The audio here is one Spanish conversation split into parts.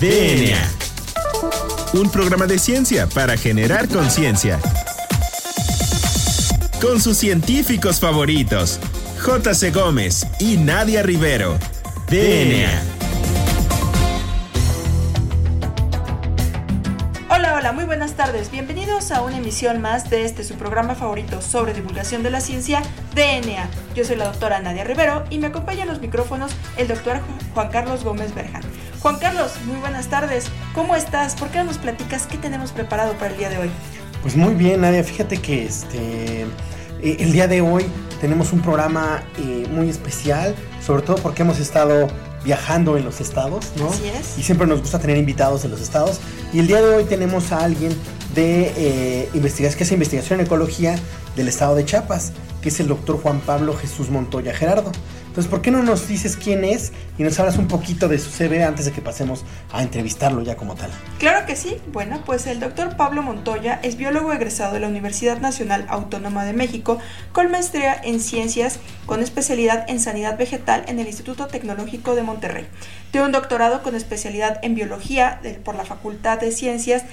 DNA. Un programa de ciencia para generar conciencia. Con sus científicos favoritos, J.C. Gómez y Nadia Rivero. DNA. Hola, hola, muy buenas tardes. Bienvenidos a una emisión más de este su programa favorito sobre divulgación de la ciencia, DNA. Yo soy la doctora Nadia Rivero y me acompaña en los micrófonos el doctor Juan Carlos Gómez Berjan. Juan Carlos, muy buenas tardes. ¿Cómo estás? ¿Por qué no nos platicas qué tenemos preparado para el día de hoy? Pues muy bien, Nadia. Fíjate que este eh, el día de hoy tenemos un programa eh, muy especial, sobre todo porque hemos estado viajando en los estados, ¿no? Así es. Y siempre nos gusta tener invitados en los estados. Y el día de hoy tenemos a alguien de eh, investigación, que es investigación en ecología del estado de Chiapas, que es el doctor Juan Pablo Jesús Montoya Gerardo. Entonces, ¿por qué no nos dices quién es y nos hablas un poquito de su CV antes de que pasemos a entrevistarlo ya como tal? Claro que sí. Bueno, pues el doctor Pablo Montoya es biólogo egresado de la Universidad Nacional Autónoma de México con maestría en ciencias con especialidad en sanidad vegetal en el Instituto Tecnológico de Monterrey. Tiene un doctorado con especialidad en biología por la Facultad de Ciencias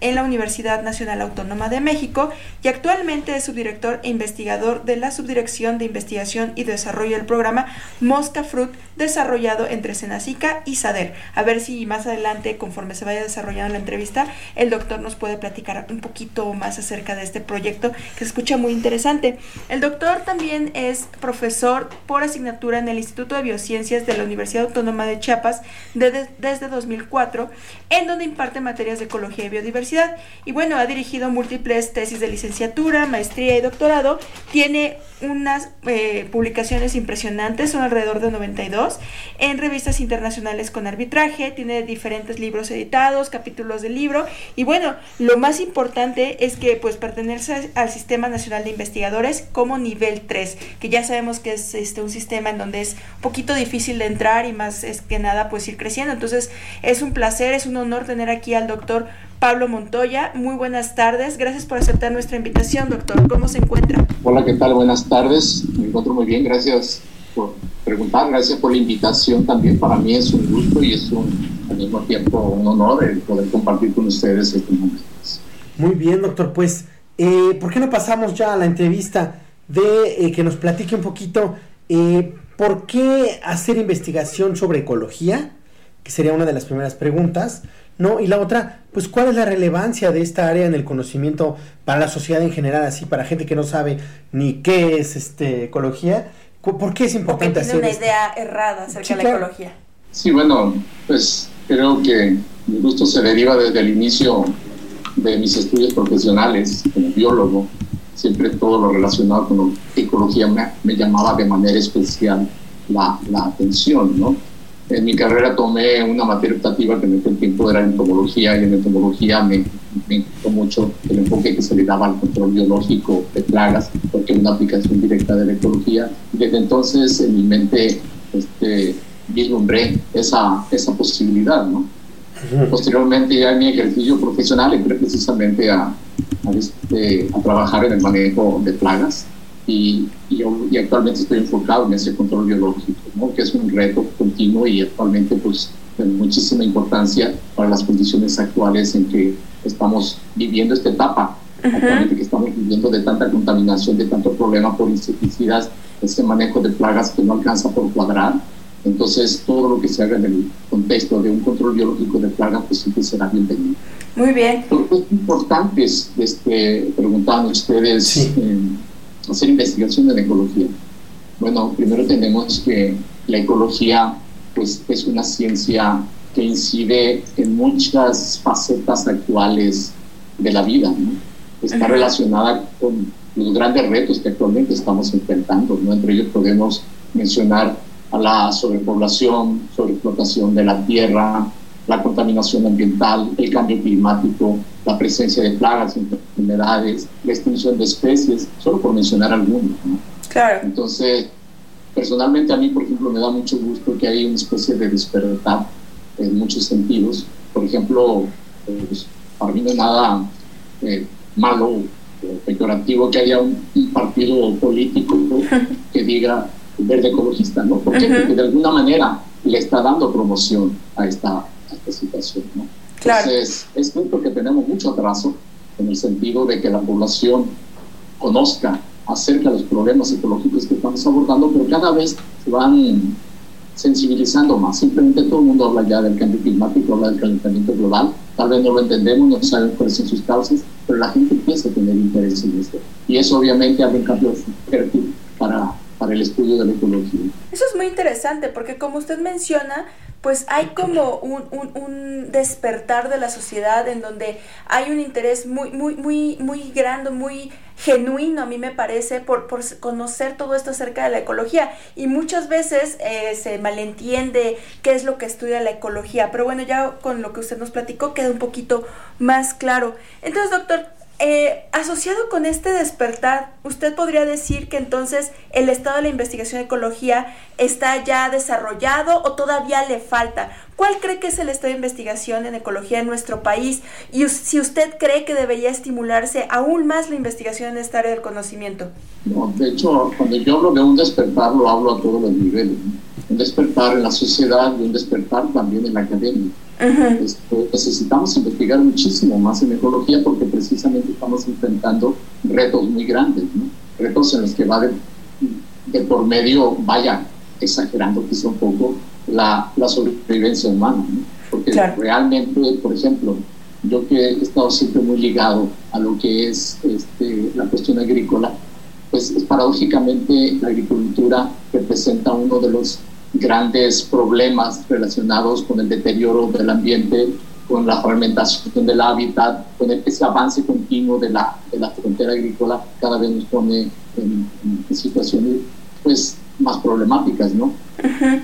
en la Universidad Nacional Autónoma de México y actualmente es subdirector e investigador de la Subdirección de Investigación y Desarrollo del programa Mosca Fruit desarrollado entre Senacica y SADER. A ver si más adelante, conforme se vaya desarrollando la entrevista, el doctor nos puede platicar un poquito más acerca de este proyecto que se escucha muy interesante. El doctor también es profesor por asignatura en el Instituto de Biociencias de la Universidad Autónoma de Chiapas desde 2004, en donde imparte materias de ecología y biodiversidad. Y bueno, ha dirigido múltiples tesis de licenciatura, maestría y doctorado. Tiene unas eh, publicaciones impresionantes, son alrededor de 92, en revistas internacionales con arbitraje, tiene diferentes libros editados, capítulos del libro, y bueno, lo más importante es que pues pertenece al Sistema Nacional de Investigadores como nivel 3, que ya sabemos que es este, un sistema en donde es un poquito difícil de entrar y más es que nada pues ir creciendo, entonces es un placer, es un honor tener aquí al doctor Pablo Montoya. Muy buenas tardes. Gracias por aceptar nuestra invitación, doctor. ¿Cómo se encuentra? Hola, ¿qué tal? Buenas tardes. Me encuentro muy bien. Gracias por preguntar. Gracias por la invitación también. Para mí es un gusto y es un, al mismo tiempo un honor el poder compartir con ustedes este momento. Muy bien, doctor. Pues, eh, ¿por qué no pasamos ya a la entrevista de eh, que nos platique un poquito eh, por qué hacer investigación sobre ecología? Que sería una de las primeras preguntas. ¿no? Y la otra, pues cuál es la relevancia de esta área en el conocimiento para la sociedad en general, así para gente que no sabe ni qué es este ecología, ¿por qué es importante Porque tiene una idea errada acerca de la ecología. Sí, bueno, pues creo que mi gusto se deriva desde el inicio de mis estudios profesionales como biólogo. Siempre todo lo relacionado con la ecología me, me llamaba de manera especial la, la atención, ¿no? En mi carrera tomé una materia optativa que en aquel tiempo era entomología y en entomología me, me gustó mucho el enfoque que se le daba al control biológico de plagas porque es una aplicación directa de la ecología. Desde entonces en mi mente este, vislumbré esa, esa posibilidad. ¿no? Posteriormente ya en mi ejercicio profesional entré precisamente a, a, este, a trabajar en el manejo de plagas y, y, y, actualmente estoy enfocado en ese control biológico, ¿no? que es un reto continuo y actualmente pues de muchísima importancia para las condiciones actuales en que estamos viviendo esta etapa, uh -huh. actualmente que estamos viviendo de tanta contaminación, de tanto problema por insecticidas, ese manejo de plagas que no alcanza por cuadrar. Entonces, todo lo que se haga en el contexto de un control biológico de plagas, pues siempre será bienvenido. Muy bien. Es importante, este, preguntaban ustedes, Sí. eh, hacer investigación en ecología. Bueno, primero tenemos que la ecología pues, es una ciencia que incide en muchas facetas actuales de la vida. ¿no? Está relacionada con los grandes retos que actualmente estamos enfrentando. ¿no? Entre ellos podemos mencionar a la sobrepoblación, sobreexplotación de la tierra, la contaminación ambiental, el cambio climático, la presencia de plagas, enfermedades, la extinción de especies, solo por mencionar algunos. ¿no? Claro. Entonces, personalmente a mí, por ejemplo, me da mucho gusto que haya una especie de despertar en muchos sentidos. Por ejemplo, pues, para mí no es nada eh, malo o peyorativo que haya un, un partido político que diga verde ecologista, ¿no? ¿Por qué? Ujú. Porque de alguna manera le está dando promoción a esta, a esta situación. ¿no? Entonces, es cierto que tenemos mucho atraso en el sentido de que la población conozca acerca de los problemas ecológicos que estamos abordando, pero cada vez se van sensibilizando más. Simplemente todo el mundo habla ya del cambio climático, habla del calentamiento global. Tal vez no lo entendemos, no sabemos cuáles son sus causas, pero la gente empieza a tener interés en esto. Y eso obviamente abre un cambio fértil para, para el estudio de la ecología. Eso es muy interesante porque como usted menciona, pues hay como un, un, despertar de la sociedad en donde hay un interés muy, muy, muy, muy grande, muy genuino, a mí me parece, por, por conocer todo esto acerca de la ecología. Y muchas veces eh, se malentiende qué es lo que estudia la ecología. Pero bueno, ya con lo que usted nos platicó queda un poquito más claro. Entonces, doctor, eh, asociado con este despertar, ¿usted podría decir que entonces el estado de la investigación de ecología está ya desarrollado o todavía le falta? ¿Cuál cree que es el estado de investigación en ecología en nuestro país? Y si usted cree que debería estimularse aún más la investigación en esta área del conocimiento. No, de hecho, cuando yo hablo de un despertar, lo hablo a todos los niveles. Un despertar en la sociedad y un despertar también en la academia necesitamos investigar muchísimo más en ecología porque precisamente estamos enfrentando retos muy grandes, retos en los que va de, por medio, vaya, exagerando quizá un poco, la, la sobrevivencia humana. Porque realmente, por ejemplo, yo que he estado siempre muy ligado a lo que es este, la cuestión agrícola, pues paradójicamente la agricultura representa uno de los grandes problemas relacionados con el deterioro del ambiente, con la fragmentación del hábitat, con ese avance continuo de la, de la frontera agrícola, cada vez nos pone en, situaciones pues, más problemáticas, ¿no?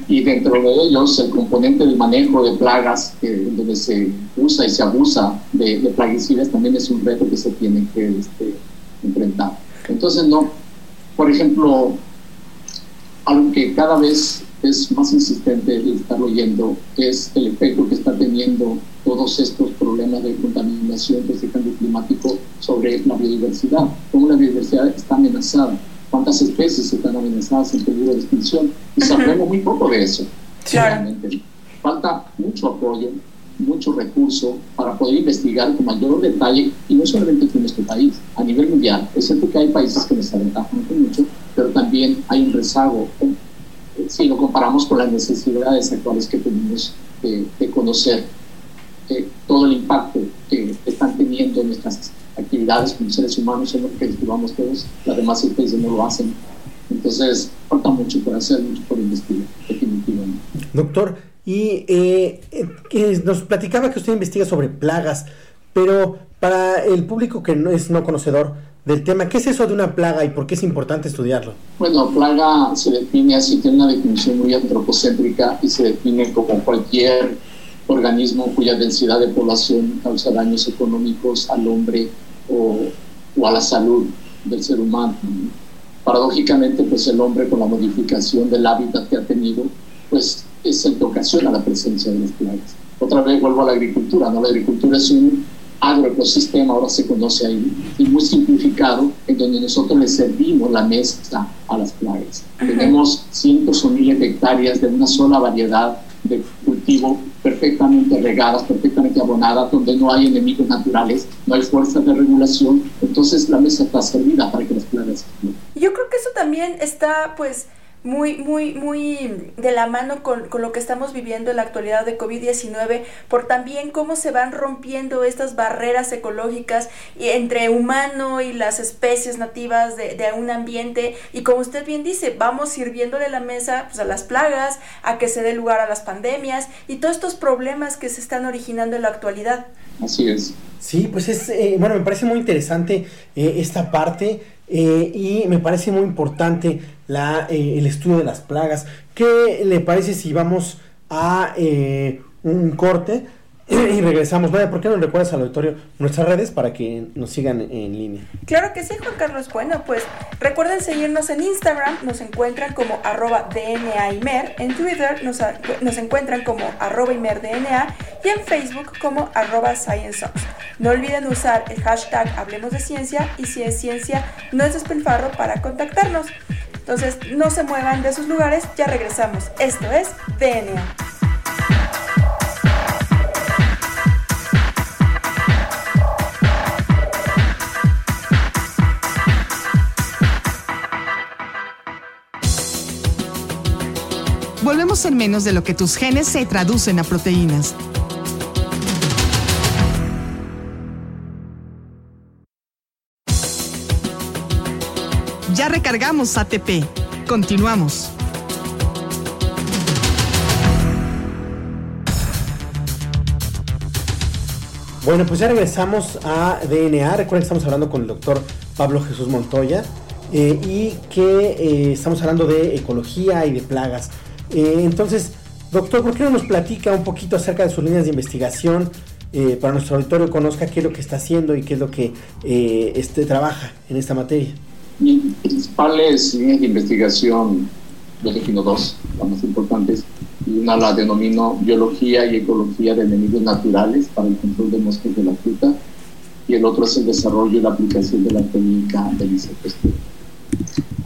Y dentro de ellos, el componente del manejo de plagas, donde se usa y se abusa de, de, plaguicidas, también es un reto que se tiene que este, enfrentar. Entonces, no, por ejemplo, algo que cada vez es más insistente el estar oyendo es el efecto que está teniendo todos estos problemas de contaminación, de este cambio climático sobre la biodiversidad. Cómo la biodiversidad está amenazada, cuántas especies están amenazadas en peligro de extinción. Y sabemos muy poco de eso. Realmente. Falta mucho apoyo, mucho recurso para poder investigar con mayor detalle, y no solamente en nuestro país, a nivel mundial. Es cierto que hay países que nos aventajan mucho, pero también hay un rezago si lo comparamos con las necesidades actuales que tenemos de, conocer eh, todo el impacto que están teniendo nuestras actividades como seres humanos en lo que escribamos todos, las demás especies no lo hacen. Entonces, falta mucho por hacer, mucho por investigar, definitivamente. Doctor, y eh, eh, nos platicaba que usted investiga sobre plagas, pero para el público que no es no conocedor, del tema. ¿Qué es eso de una plaga y por qué es importante estudiarlo? Bueno, plaga se define así, tiene una definición muy antropocéntrica y se define como cualquier organismo cuya densidad de población causa daños económicos al hombre o, o a la salud del ser humano. Paradójicamente, pues el hombre con la modificación del hábitat que ha tenido, pues es el que ocasiona la presencia de las plagas. Otra vez vuelvo a la agricultura, ¿no? La agricultura es un agroecosistema, ahora se conoce ahí, y muy simplificado, en donde nosotros le servimos la mesa a las plagas. Tenemos cientos o miles de hectáreas de una sola variedad de cultivo perfectamente regadas, perfectamente abonadas, donde no hay enemigos naturales, no hay fuerzas de regulación, entonces la mesa está servida para que las plagas. Yo creo que eso también está, pues, muy, muy, muy de la mano con, con, lo que estamos viviendo en la actualidad de COVID-19, por también cómo se van rompiendo estas barreras ecológicas entre humano y las especies nativas de, de un ambiente. Y como usted bien dice, vamos sirviéndole la mesa pues, a las plagas, a que se dé lugar a las pandemias y todos estos problemas que se están originando en la actualidad. Así es. Sí, pues es, eh, bueno, me parece muy interesante eh, esta parte eh, y me parece muy importante la, el estudio de las plagas. ¿Qué le parece si vamos a un corte? y regresamos. Vaya, ¿por qué no recuerdas al auditorio nuestras redes para que nos sigan en línea? Claro que sí, Juan Carlos. Bueno, pues recuerden seguirnos en Instagram, nos encuentran como arroba DNAimer, en Twitter nos, nos encuentran como arroba ImerDNA y en Facebook como arroba ScienceOps. No olviden usar el hashtag Hablemos de Ciencia y si es ciencia no es despilfarro para contactarnos. Entonces, no se muevan de sus lugares, ya regresamos. Esto es DNA. Volvemos en menos de lo que tus genes se traducen a proteínas. Ya recargamos ATP. Continuamos. Bueno, pues ya regresamos a DNA. Recuerden que estamos hablando con el doctor Pablo Jesús Montoya eh, y que eh, estamos hablando de ecología y de plagas. Eh, entonces, doctor, ¿por qué no nos platica un poquito acerca de sus líneas de investigación para nuestro auditorio conozca qué es lo que está haciendo y qué es lo que este, trabaja en esta materia? Mis principales líneas de investigación, yo defino dos, las más importantes. Y una la denomino biología y ecología de enemigos naturales para el control de moscas de la fruta. Y el otro es el desarrollo y la aplicación de la técnica del insecto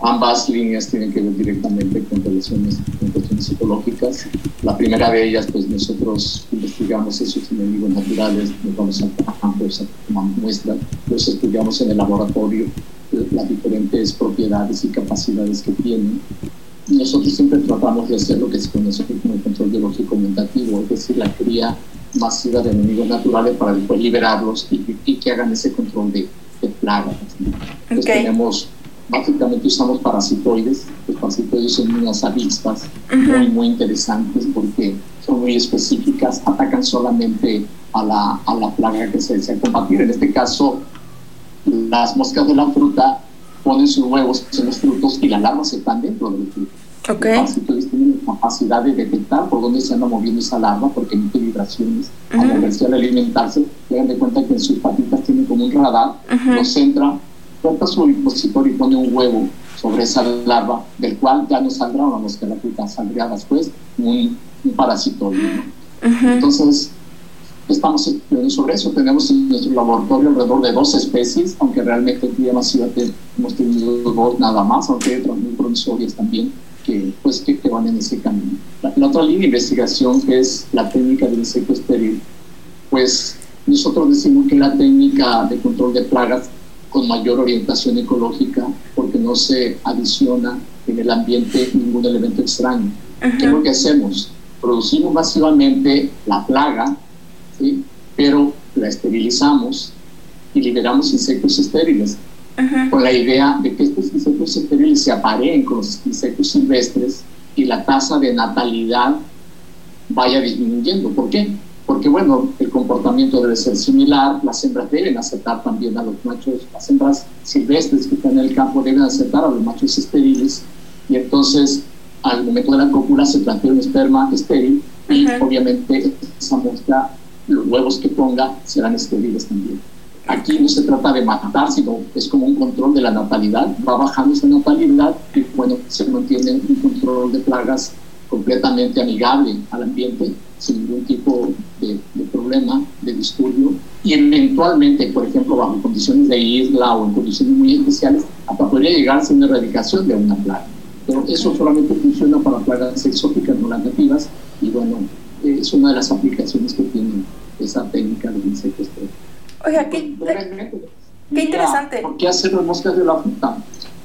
Ambas líneas tienen que ver directamente con relaciones, con cuestiones ecológicas. La primera de ellas, pues nosotros investigamos esos enemigos naturales, nos vamos a campo, muestras, los estudiamos en el laboratorio las diferentes propiedades y capacidades que tienen. Nosotros siempre tratamos de hacer lo que se conoce como el control biológico aumentativo, es decir, la cría masiva de enemigos naturales para después liberarlos y, que hagan ese control de, plagas. Entonces tenemos, básicamente usamos parasitoides, los parasitoides son unas avispas muy, muy interesantes porque son muy específicas, atacan solamente a la, a la plaga que se desea combatir. En este caso, las moscas de la fruta ponen sus huevos en los frutos y las larvas están dentro del fruto. Okay. Los tienen la capacidad de detectar por dónde se anda moviendo esa larva porque emite vibraciones uh -huh. al moverse, al alimentarse. Tengan de cuenta que en sus patitas tienen como un radar, lo centra, corta su dispositor y pone un huevo sobre esa larva, del cual ya no saldrá una mosca de la fruta, saldría después un, un parasitoide. Entonces, estamos estudiando sobre eso. Tenemos en nuestro laboratorio alrededor de dos especies, aunque realmente en día masiva hemos tenido dos nada más, aunque hay otras muy promisorias también que, pues, que, que, van en ese camino. La, la, otra línea de investigación, que es la técnica del insecto estéril, pues nosotros decimos que la técnica de control de plagas con mayor orientación ecológica, porque no se adiciona en el ambiente ningún elemento extraño. -huh. ¿Qué es lo que hacemos? Producimos masivamente la plaga. Pero la esterilizamos y liberamos insectos estériles, uh -huh. con la idea de que estos insectos estériles se apareen con los insectos silvestres y la tasa de natalidad vaya disminuyendo. ¿Por qué? Porque, bueno, el comportamiento debe ser similar, las hembras deben aceptar también a los machos, las hembras silvestres que están en el campo deben aceptar a los machos estériles, y entonces al momento de la cópula se plantea un esperma estéril, y uh -huh. obviamente esa muestra los huevos que ponga serán estériles también. Aquí no se trata de matar, sino es como un control de la natalidad. Va bajando esa natalidad y, bueno, se mantiene un control de plagas completamente amigable al ambiente, sin ningún tipo de, de, problema, de disturbio. Y eventualmente, por ejemplo, bajo condiciones de isla o en condiciones muy especiales, hasta podría llegarse a una erradicación de una plaga. Pero eso solamente funciona para plagas exóticas, no las nativas, y bueno, es una de las aplicaciones que tiene esa técnica del insecto estrella. Oiga, qué, qué interesante. ¿Por qué hacer las moscas de la fruta?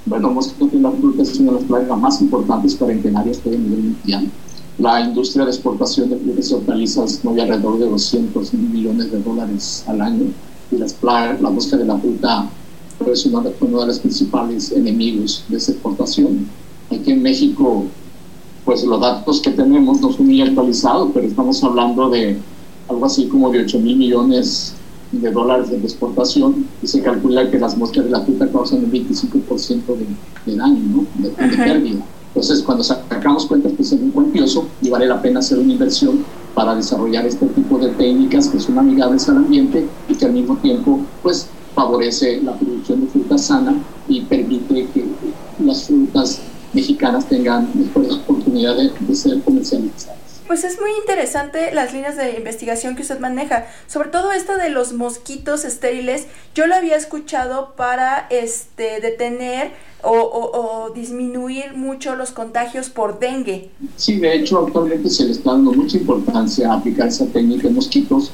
Bueno, moscas de la fruta es una de las plagas más importantes que hay a nivel mundial. La industria de exportación de frutas y hortalizas mueve alrededor de 200 millones de dólares al año y las plagas, la mosca de la fruta es uno de, uno de los principales enemigos de esa exportación. Aquí en México pues los datos que tenemos no son muy actualizados, pero estamos hablando de algo así como de 8 mil millones de dólares de exportación y se calcula que las moscas de la fruta causan un 25% de, de, daño, ¿no? de, de pérdida. Entonces, cuando sacamos cuentas, pues es muy cuantioso y vale la pena hacer una inversión para desarrollar este tipo de técnicas que son amigables al ambiente y que al mismo tiempo, pues, favorece la producción de fruta sana y permite que las frutas mexicanas tengan mejores oportunidades de, de ser comercializadas. Pues es muy interesante las líneas de investigación que usted maneja, sobre todo esta de los mosquitos estériles. Yo lo había escuchado para este detener o, o, o, disminuir mucho los contagios por dengue. Sí, de hecho actualmente se le está dando mucha importancia a aplicar esa técnica en mosquitos.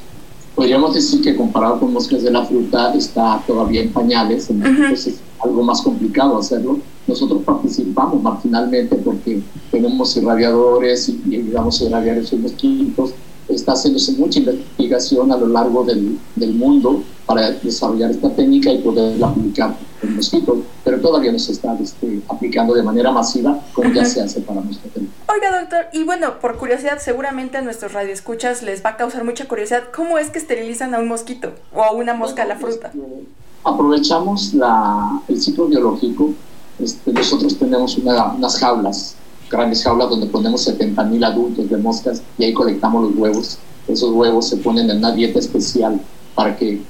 Podríamos decir que comparado con moscas de la fruta está todavía en pañales, en uh -huh. es algo más complicado hacerlo, nosotros participamos marginalmente porque tenemos irradiadores y, y digamos irradiar esos mosquitos. Está haciéndose mucha investigación a lo largo del, del mundo para desarrollar esta técnica y poderla aplicar en mosquitos, pero todavía no se está este, aplicando de manera masiva como ya se hace para nuestra técnica. Oiga, doctor, y bueno, por curiosidad, seguramente a nuestros radioescuchas les va a causar mucha curiosidad, ¿cómo es que esterilizan a un mosquito o a una mosca a la fruta? Este, aprovechamos la, el ciclo biológico. Este, nosotros tenemos una, unas jaulas, grandes jaulas donde ponemos 70 mil adultos de moscas y ahí colectamos los huevos. Esos huevos se ponen en una dieta especial para que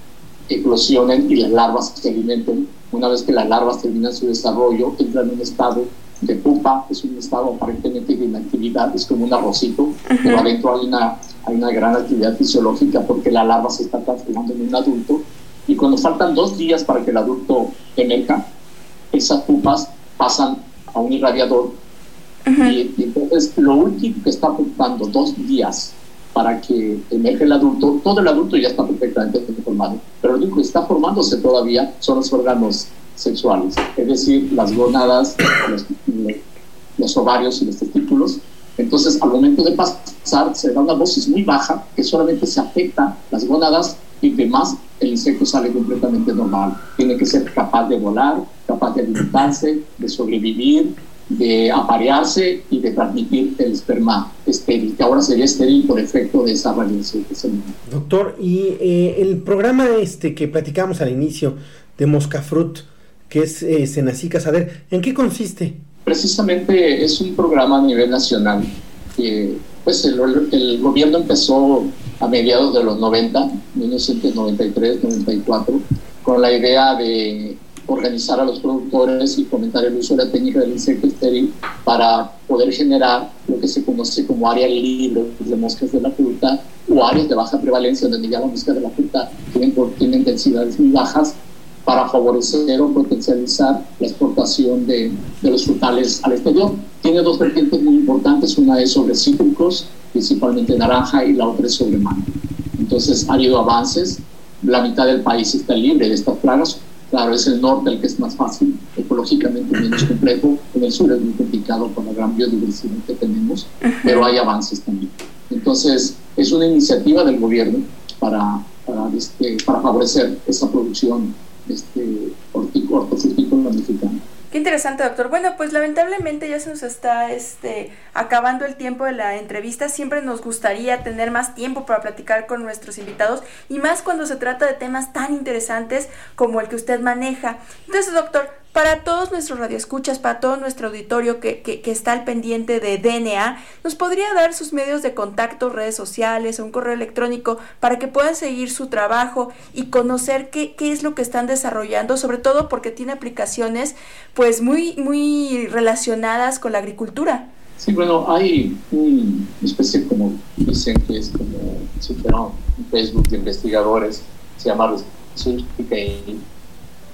eclosionen y las larvas se alimenten. Una vez que las larvas terminan su desarrollo, entran en un estado de pupa, es un estado aparentemente de inactividad, es como un arrocito, pero adentro hay una, hay una gran actividad fisiológica porque la larva se está transformando en un adulto y cuando faltan dos días para que el adulto emerja, esas pupas pasan a un irradiador y, y, entonces lo último que está faltando dos días para que emerge el adulto, todo el adulto ya está perfectamente formado, pero lo único que está formándose todavía son los órganos sexuales, es decir, las gonadas, los, los ovarios y los testículos. Entonces, al momento de pasar, se da una dosis muy baja que solamente se afecta las gonadas y demás, el insecto sale completamente normal. Tiene que ser capaz de volar, capaz de alimentarse, de sobrevivir, de aparearse y de transmitir el esperma estéril, que ahora sería estéril por efecto de esa radiación que se Doctor, y eh, el programa este que platicamos al inicio de Moscafrut, que es eh, Senacica Saber, ¿en qué consiste? Precisamente es un programa a nivel nacional. que pues el, el, gobierno empezó a mediados de los 90, 1993, 94, con la idea de organizar a los productores y fomentar el uso de la técnica del insecto estéril para poder generar lo que se conoce como áreas libres de moscas de la fruta o áreas de baja prevalencia donde ya las moscas de la fruta tienen, tienen muy bajas para favorecer o potencializar la exportación de, de, los frutales al exterior. Tiene dos vertientes muy importantes, una es sobre cítricos, principalmente naranja, y la otra es sobre mango. Entonces ha habido avances, la mitad del país está libre de estas plagas, claro, es el norte el que es más fácil, ecológicamente menos complejo, en el sur es muy complicado por la gran biodiversidad que tenemos, pero hay avances también. Entonces es una iniciativa del gobierno para, para, este, para favorecer esa producción este, hortofrutícola mexicana. Qué interesante, doctor. Bueno, pues lamentablemente ya se nos está este, acabando el tiempo de la entrevista. Siempre nos gustaría tener más tiempo para platicar con nuestros invitados y más cuando se trata de temas tan interesantes como el que usted maneja. Entonces, doctor, para todos nuestros radioescuchas, para todo nuestro auditorio que, que, que, está al pendiente de DNA, ¿nos podría dar sus medios de contacto, redes sociales un correo electrónico para que puedan seguir su trabajo y conocer qué, es lo que están desarrollando, sobre todo porque tiene aplicaciones pues muy, muy relacionadas con la agricultura? Sí, bueno, hay una especie como dicen que es como un Facebook de investigadores, se llama Research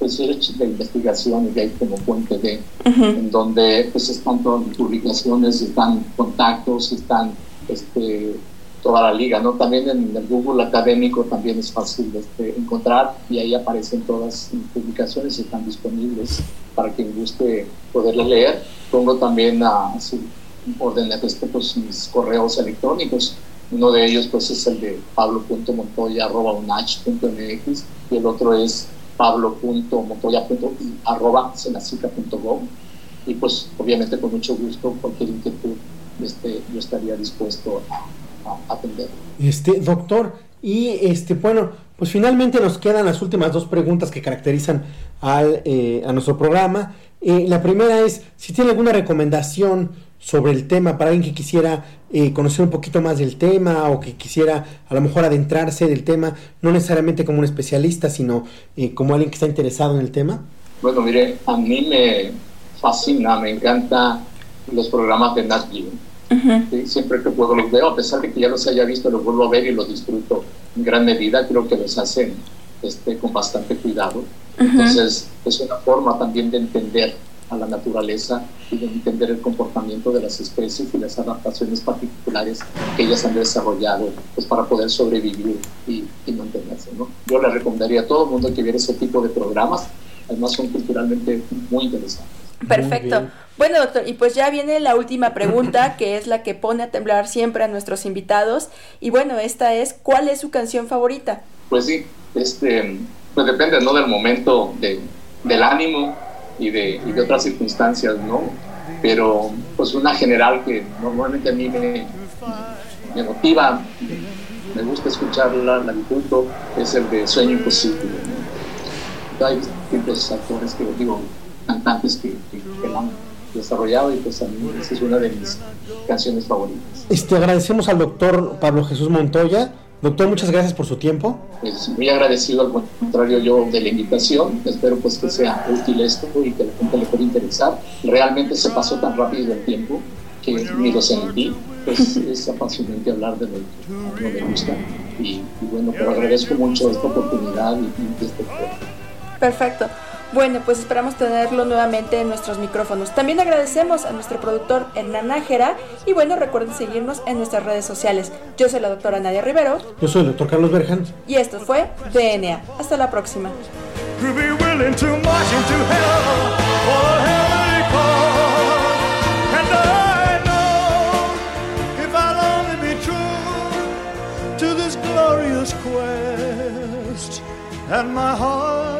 research de investigación y ahí como fuente de, uh -huh. en donde pues están todas las publicaciones, están contactos, están este, toda la liga, ¿no? También en el Google académico también es fácil este, encontrar y ahí aparecen todas las publicaciones y están disponibles para quien guste poderlas leer. Pongo también a, a su orden de respeto mis correos electrónicos. Uno de ellos pues es el de pablo.montoya.unach.mx y el otro es pablo.montoya.gov y pues obviamente con mucho gusto cualquier inquietud este, yo estaría dispuesto a, atender. Este, doctor, y este, bueno, pues finalmente nos quedan las últimas dos preguntas que caracterizan al, eh, a nuestro programa. Eh, la primera es si tiene alguna recomendación sobre el tema para alguien que quisiera eh, conocer un poquito más del tema o que quisiera a lo mejor adentrarse del tema, no necesariamente como un especialista, sino eh, como alguien que está interesado en el tema? Bueno, mire, a mí me fascina, me encanta los programas de Nat Geo. Uh -huh. ¿sí? Siempre que puedo los veo, a pesar de que ya los haya visto, los vuelvo a ver y los disfruto en gran medida. Creo que los hacen este, con bastante cuidado. Uh -huh. Entonces, es una forma también de entender a la naturaleza y de entender el comportamiento de las especies y las adaptaciones particulares que ellas han desarrollado pues, para poder sobrevivir y, y mantenerse. ¿no? Yo le recomendaría a todo el mundo que viera ese tipo de programas, además son culturalmente muy interesantes. Perfecto. Bueno, doctor, y pues ya viene la última pregunta, que es la que pone a temblar siempre a nuestros invitados. Y bueno, esta es, ¿cuál es su canción favorita? Pues sí, este, pues depende, ¿no? Del momento de, del ánimo y de, y de otras circunstancias, ¿no? Pero pues una general que normalmente a mí me, me motiva, me gusta escucharla, la disfruto, es el de Sueño Imposible. Hay distintos actores que digo, cantantes que, que, la han desarrollado y pues a mí esa es una de mis canciones favoritas. Este, agradecemos al doctor Pablo Jesús Montoya. Doctor, muchas gracias por su tiempo. Pues muy agradecido, al contrario yo de la invitación. Espero pues que sea útil esto y que la gente le pueda interesar. Realmente se pasó tan rápido el tiempo que ni lo sentí. Pues es apasionante hablar de lo que a uno le gusta. Y, y bueno, pero agradezco mucho esta oportunidad y, y este programa. Perfecto. Bueno, pues esperamos tenerlo nuevamente en nuestros micrófonos. También agradecemos a nuestro productor Hernán Nájera y bueno, recuerden seguirnos en nuestras redes sociales. Yo soy la doctora Nadia Rivero. Yo soy el doctor Carlos Berjan. Y esto fue DNA. Hasta la próxima. And my heart